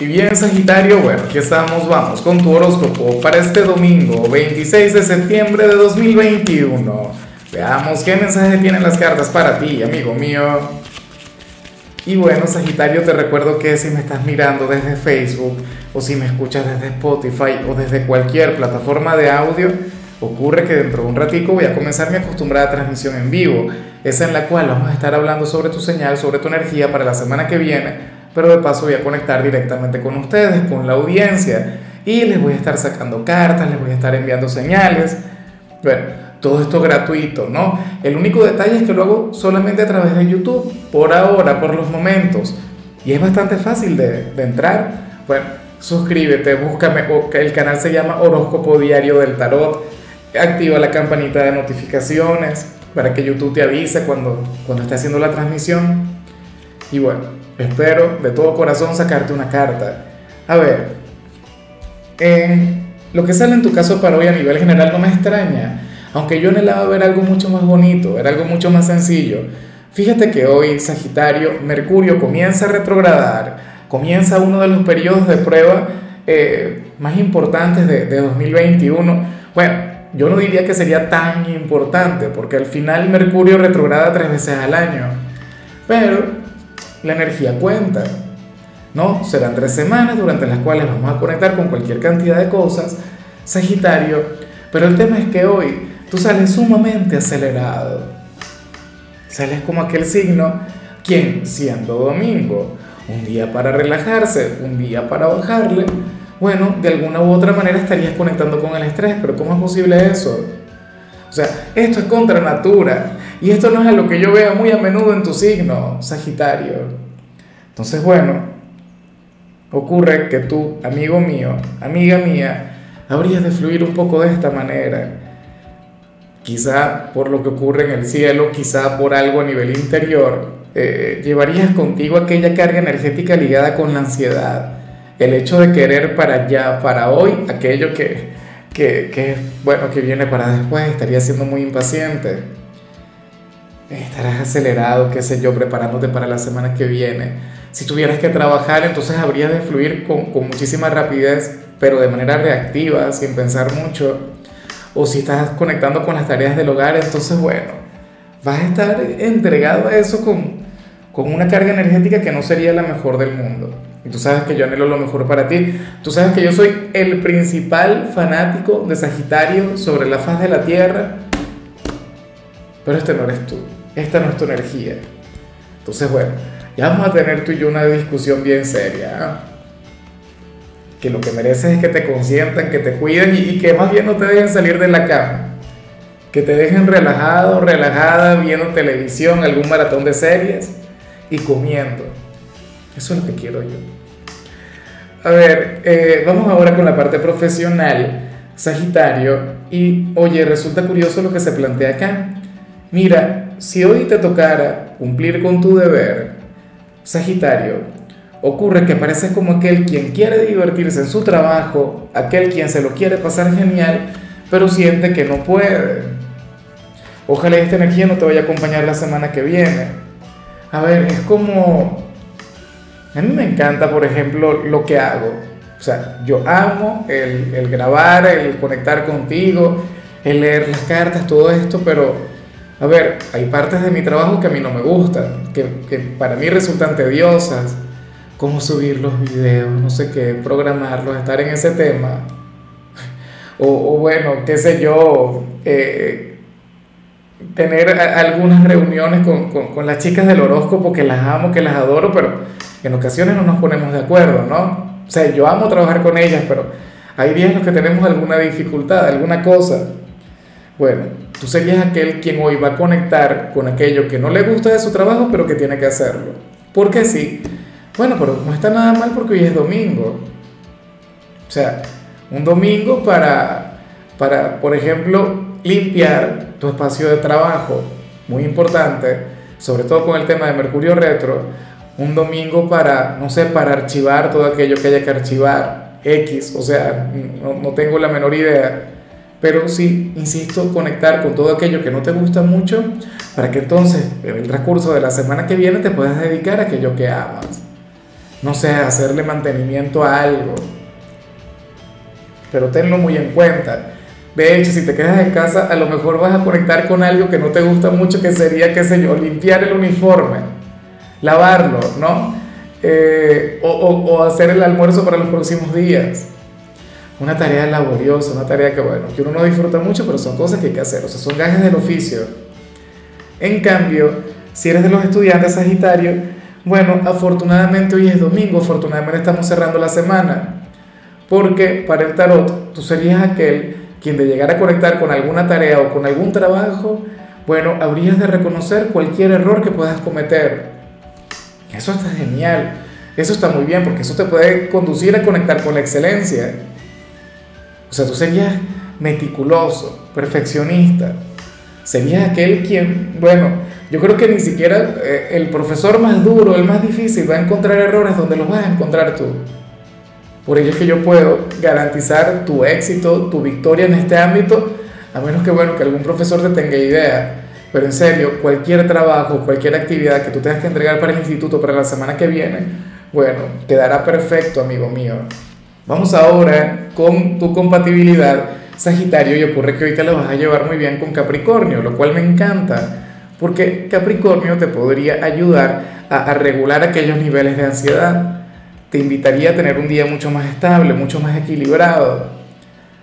Y bien, Sagitario, bueno, aquí estamos, vamos con tu horóscopo para este domingo, 26 de septiembre de 2021. Veamos qué mensaje tienen las cartas para ti, amigo mío. Y bueno, Sagitario, te recuerdo que si me estás mirando desde Facebook o si me escuchas desde Spotify o desde cualquier plataforma de audio, ocurre que dentro de un ratico voy a comenzar mi acostumbrada transmisión en vivo, esa en la cual vamos a estar hablando sobre tu señal, sobre tu energía para la semana que viene pero de paso voy a conectar directamente con ustedes, con la audiencia, y les voy a estar sacando cartas, les voy a estar enviando señales. Bueno, todo esto gratuito, ¿no? El único detalle es que lo hago solamente a través de YouTube, por ahora, por los momentos, y es bastante fácil de, de entrar. Bueno, suscríbete, búscame, el canal se llama Horóscopo Diario del Tarot, activa la campanita de notificaciones para que YouTube te avise cuando, cuando esté haciendo la transmisión. Y bueno, Espero de todo corazón sacarte una carta. A ver, lo que sale en tu caso para hoy a nivel general no me extraña, aunque yo anhelaba ver algo mucho más bonito, ver algo mucho más sencillo. Fíjate que hoy, Sagitario, Mercurio comienza a retrogradar, comienza uno de los periodos de prueba eh, más importantes de, de 2021. Bueno, yo no diría que sería tan importante, porque al final Mercurio retrograda tres veces al año. Pero la energía cuenta. ¿no? Serán tres semanas durante las cuales vamos a conectar con cualquier cantidad de cosas, Sagitario, pero el tema es que hoy tú sales sumamente acelerado. Sales como aquel signo, quien siendo domingo, un día para relajarse, un día para bajarle, bueno, de alguna u otra manera estarías conectando con el estrés, pero ¿cómo es posible eso? O sea, esto es contra natura. Y esto no es a lo que yo veo muy a menudo en tu signo, Sagitario. Entonces, bueno, ocurre que tú, amigo mío, amiga mía, habrías de fluir un poco de esta manera. Quizá por lo que ocurre en el cielo, quizá por algo a nivel interior, eh, llevarías contigo aquella carga energética ligada con la ansiedad. El hecho de querer para allá, para hoy, aquello que, que, que, bueno, que viene para después, estaría siendo muy impaciente. Estarás acelerado, qué sé yo, preparándote para la semana que viene. Si tuvieras que trabajar, entonces habrías de fluir con, con muchísima rapidez, pero de manera reactiva, sin pensar mucho. O si estás conectando con las tareas del hogar, entonces, bueno, vas a estar entregado a eso con, con una carga energética que no sería la mejor del mundo. Y tú sabes que yo anhelo lo mejor para ti. Tú sabes que yo soy el principal fanático de Sagitario sobre la faz de la Tierra. Pero este no eres tú. Esta no es tu energía. Entonces, bueno, ya vamos a tener tú y yo una discusión bien seria. ¿ah? Que lo que mereces es que te consientan, que te cuiden y, y que más bien no te dejen salir de la cama. Que te dejen relajado, relajada, viendo televisión, algún maratón de series y comiendo eso es lo que quiero yo. A ver, eh, vamos ahora con la parte profesional, Sagitario. Y oye, resulta curioso lo que se plantea acá. Mira, si hoy te tocara cumplir con tu deber, Sagitario, ocurre que pareces como aquel quien quiere divertirse en su trabajo, aquel quien se lo quiere pasar genial, pero siente que no puede. Ojalá esta energía no te vaya a acompañar la semana que viene. A ver, es como a mí me encanta, por ejemplo, lo que hago. O sea, yo amo el, el, grabar, el conectar contigo, el leer las cartas, todo esto, pero, a ver, hay partes de mi trabajo que a mí no me gustan, que, que para mí resultan tediosas, cómo subir los videos, no sé qué, programarlos, estar en ese tema. O, o bueno, qué sé yo, eh, tener algunas reuniones con, con, con las chicas del horóscopo que las amo, que las adoro, pero en ocasiones no nos ponemos de acuerdo, ¿no? O sea, yo amo trabajar con ellas, pero hay días en los que tenemos alguna dificultad, alguna cosa. Bueno, tú serías aquel quien hoy va a conectar con aquello que no le gusta de su trabajo, pero que tiene que hacerlo. ¿Por qué sí? Bueno, pero no está nada mal porque hoy es domingo. O sea, un domingo para, para, por ejemplo, limpiar tu espacio de trabajo, muy importante, sobre todo con el tema de Mercurio Retro un domingo para, no sé, para archivar todo aquello que haya que archivar, X, o sea, no, no, tengo la menor idea, pero sí, insisto, conectar con todo aquello que no te gusta mucho, para que entonces, en el transcurso de la semana que viene, te puedas dedicar a aquello que amas. no sé, hacerle mantenimiento a algo. Pero tenlo muy en cuenta. De hecho, si te quedas en casa, a lo mejor vas a conectar con algo que no te gusta mucho, que sería, qué sé yo, limpiar el uniforme, lavarlo, ¿no? Eh, o, hacer el almuerzo para los próximos días. Una tarea laboriosa, una tarea que, bueno, que uno no disfruta mucho, pero son cosas que hay que hacer, o sea, son gajes del oficio. En cambio, si eres de los estudiantes Sagitario, bueno, afortunadamente hoy es domingo, afortunadamente estamos cerrando la semana, porque para el tarot tú serías aquel quien de llegar a conectar con alguna tarea o con algún trabajo, bueno, habrías de reconocer cualquier error que puedas cometer. Eso está genial, eso está muy bien, porque eso te puede conducir a conectar con la excelencia. O sea, tú serías meticuloso, perfeccionista, serías aquel quien, bueno, yo creo que ni siquiera eh, el profesor más duro, el más difícil, va a encontrar errores donde los vas a encontrar tú. Por ello es que yo puedo garantizar tu éxito, tu victoria en este ámbito, a menos que, bueno, que algún profesor te tenga idea. Pero en serio, cualquier trabajo, cualquier actividad que tú tengas que entregar para el instituto para la semana que viene, bueno, quedará perfecto, amigo mío. Vamos ahora con tu compatibilidad Sagitario y ocurre que ahorita lo vas a llevar muy bien con Capricornio, lo cual me encanta, porque Capricornio te podría ayudar a regular aquellos niveles de ansiedad te invitaría a tener un día mucho más estable, mucho más equilibrado.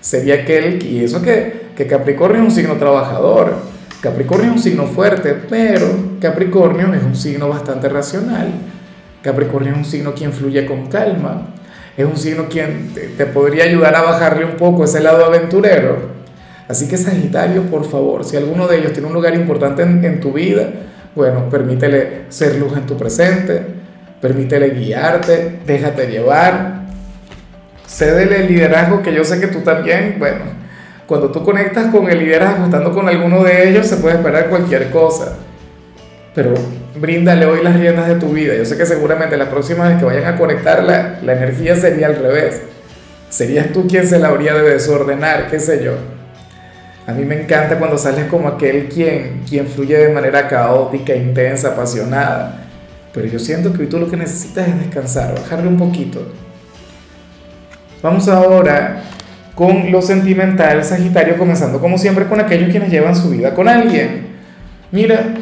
Sería aquel, y eso que, que Capricornio es un signo trabajador, Capricornio es un signo fuerte, pero Capricornio es un signo bastante racional. Capricornio es un signo quien fluye con calma, es un signo quien te, podría ayudar a bajarle un poco ese lado aventurero. Así que Sagitario, por favor, si alguno de ellos tiene un lugar importante en, en tu vida, bueno, permítele ser luz en tu presente, permítele guiarte, déjate llevar, cédele el liderazgo que yo sé que tú también, bueno, cuando tú conectas con el liderazgo, estando con alguno de ellos, se puede esperar cualquier cosa, pero bríndale hoy las riendas de tu vida. Yo sé que seguramente la próxima vez que vayan a conectar la, la energía sería al revés. Serías tú quien se la habría de desordenar, qué sé yo. A mí me encanta cuando sales como aquel quien, quien fluye de manera caótica, intensa, apasionada pero yo siento que hoy tú lo que necesitas es descansar, bajarle un poquito. Vamos ahora con lo sentimental, Sagitario, comenzando como siempre con aquellos quienes llevan su vida con alguien. Mira,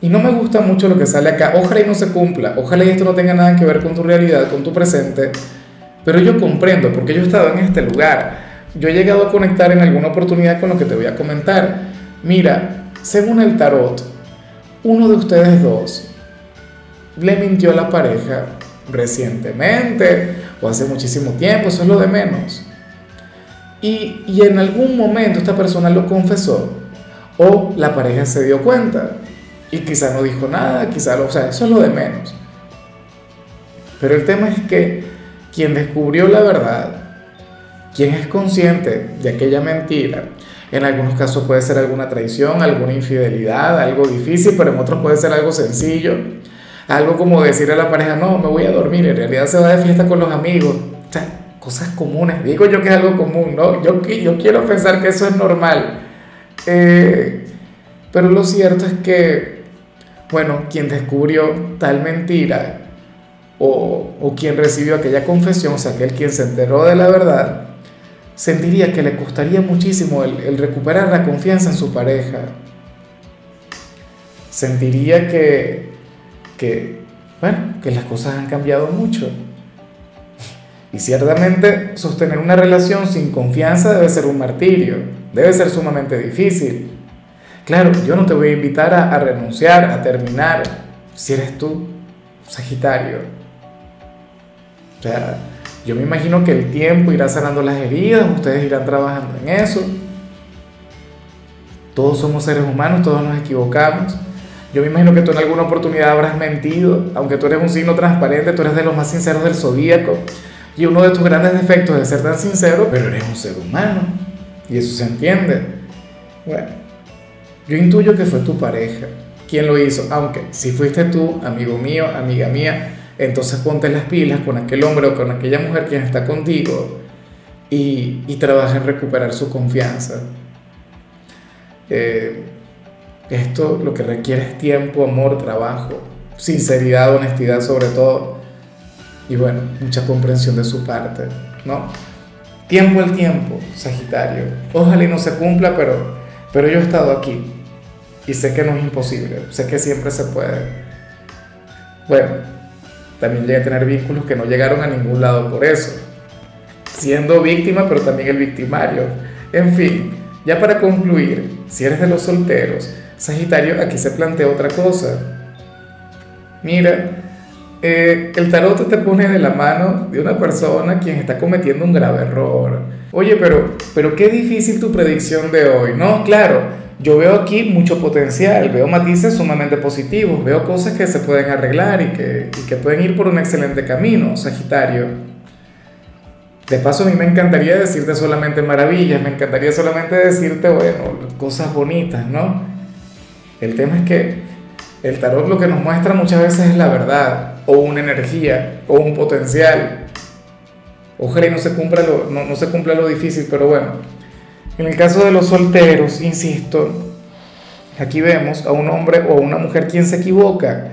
y no me gusta mucho lo que sale acá, ojalá y no se cumpla, ojalá y esto no tenga nada que ver con tu realidad, con tu presente, pero yo comprendo, porque yo he estado en este lugar, yo he llegado a conectar en alguna oportunidad con lo que te voy a comentar. Mira, según el tarot, uno de ustedes dos le mintió a la pareja recientemente o hace muchísimo tiempo, eso es lo de menos. Y, y en algún momento esta persona lo confesó o la pareja se dio cuenta y quizá no dijo nada, quizá lo, o sea, eso es lo de menos. Pero el tema es que quien descubrió la verdad, quien es consciente de aquella mentira, en algunos casos puede ser alguna traición, alguna infidelidad, algo difícil, pero en otros puede ser algo sencillo algo como decirle a la pareja, no, me voy a dormir, en realidad se va de fiesta con los amigos. O sea, cosas comunes. Digo yo que es algo común, ¿no? Yo, yo quiero pensar que eso es normal. Eh, pero lo cierto es que, bueno, quien descubrió tal mentira o, o, quien recibió aquella confesión, o sea, aquel quien se enteró de la verdad, sentiría que le costaría muchísimo el, el recuperar la confianza en su pareja. Sentiría que, que, bueno, que las cosas han cambiado mucho. Y ciertamente sostener una relación sin confianza debe ser un martirio, debe ser sumamente difícil. Claro, yo no te voy a invitar a, renunciar, a terminar, si eres tú, Sagitario. O sea, yo me imagino que el tiempo irá sanando las heridas, ustedes irán trabajando en eso. Todos somos seres humanos, todos nos equivocamos. Yo me imagino que tú en alguna oportunidad habrás mentido, aunque tú eres un signo transparente, tú eres de los más sinceros del zodíaco. Y uno de tus grandes defectos es ser tan sincero, pero eres un ser humano. Y eso se entiende. Bueno, yo intuyo que fue tu pareja quien lo hizo, aunque si fuiste tú, amigo mío, amiga mía, entonces ponte las pilas con aquel hombre o con aquella mujer quien está contigo y, y trabaja en recuperar su confianza. Eh, esto lo que requiere es tiempo, amor, trabajo, sinceridad, honestidad sobre todo. y bueno, mucha comprensión de su parte, ¿no? Tiempo al tiempo, Sagitario. Ojalá y no se cumpla, pero, pero yo he estado aquí y sé que no es imposible, sé que siempre se puede. Bueno, también llegué a tener vínculos que no llegaron a ningún lado por eso, siendo víctima, pero también el victimario. En fin, ya para concluir, si eres de los solteros, Sagitario, aquí se plantea otra cosa. Mira, eh, el tarot te pone de la mano de una persona quien está cometiendo un grave error. Oye, pero, pero qué difícil tu predicción de hoy. No, claro, yo veo aquí mucho potencial, veo matices sumamente positivos, veo cosas que se pueden arreglar y que, y que pueden ir por un excelente camino, Sagitario. De paso, a mí me encantaría decirte solamente maravillas, me encantaría solamente decirte, bueno, cosas bonitas, ¿no? El tema es que el tarot lo que nos muestra muchas veces es la verdad, o una energía, o un potencial. Ojalá y no se cumpla lo, no, no se cumpla lo difícil, pero bueno, en el caso de los solteros, insisto, aquí vemos a un hombre o a una mujer quien se equivoca,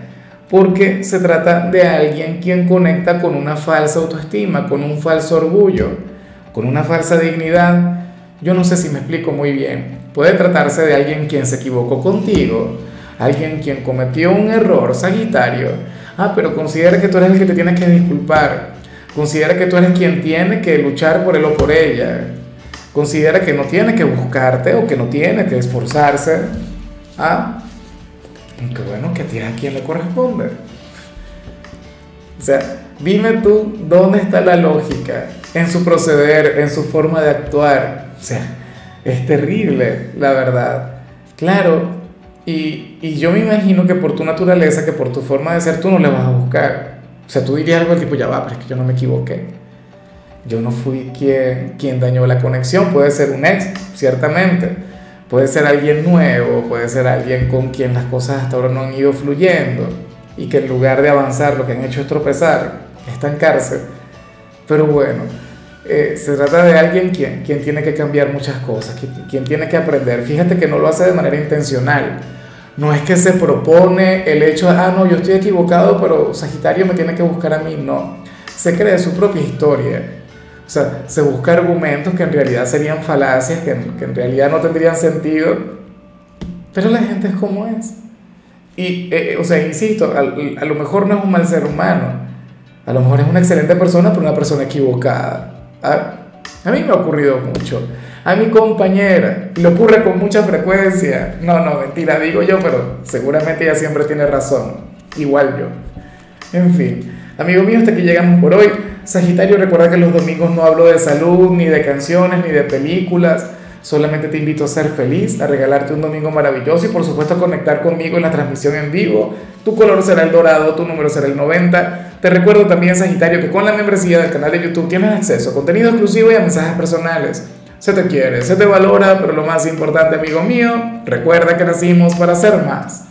porque se trata de alguien quien conecta con una falsa autoestima, con un falso orgullo, con una falsa dignidad. Yo no sé si me explico muy bien. Puede tratarse de alguien quien se equivocó contigo, alguien quien cometió un error, Sagitario. Ah, pero considera que tú eres el que te tiene que disculpar. Considera que tú eres quien tiene que luchar por él o por ella considera que no tiene que buscarte o que no tiene que esforzarse. Ah, aunque bueno, que a quien le corresponde. O sea, dime tú dónde está la lógica en su proceder, en su forma de actuar. O sea, es terrible, la verdad. Claro, y, y yo me imagino que por tu naturaleza, que por tu forma de ser, tú no le vas a buscar. O sea, tú dirías algo del tipo, ya va, pero es que yo no me equivoqué yo no fui quien, quien dañó la conexión, puede ser un ex, ciertamente, puede ser alguien nuevo, puede ser alguien con quien las cosas hasta ahora no han ido fluyendo y que en lugar de avanzar lo que han hecho es tropezar, estancarse. Pero bueno, eh, se trata de alguien quien, quien tiene que cambiar muchas cosas, quien, quien tiene que aprender. Fíjate que no lo hace de manera intencional. No es que se propone el hecho ah, no, yo estoy equivocado, pero Sagitario me tiene que buscar a mí. No, se cree su propia historia o sea, se busca argumentos que en realidad serían falacias, que, que en realidad no tendrían sentido, pero la gente es como es. Y, eh, o sea, insisto, a, a, lo mejor no es un mal ser humano, a lo mejor es una excelente persona, pero una persona equivocada. A, mí me ha ocurrido mucho. A mi compañera le ocurre con mucha frecuencia. No, no, mentira, digo yo, pero seguramente ella siempre tiene razón. Igual yo. En fin, amigo mío, hasta aquí llegamos por hoy. Sagitario, recuerda que los domingos no hablo de salud, ni de canciones, ni de películas. Solamente te invito a ser feliz, a regalarte un domingo maravilloso y por supuesto a conectar conmigo en la transmisión en vivo. Tu color será el dorado, tu número será el 90. Te recuerdo también, Sagitario, que con la membresía del canal de YouTube tienes acceso a contenido exclusivo y a mensajes personales. Se te quiere, se te valora, pero lo más importante, amigo mío, recuerda que nacimos para ser más.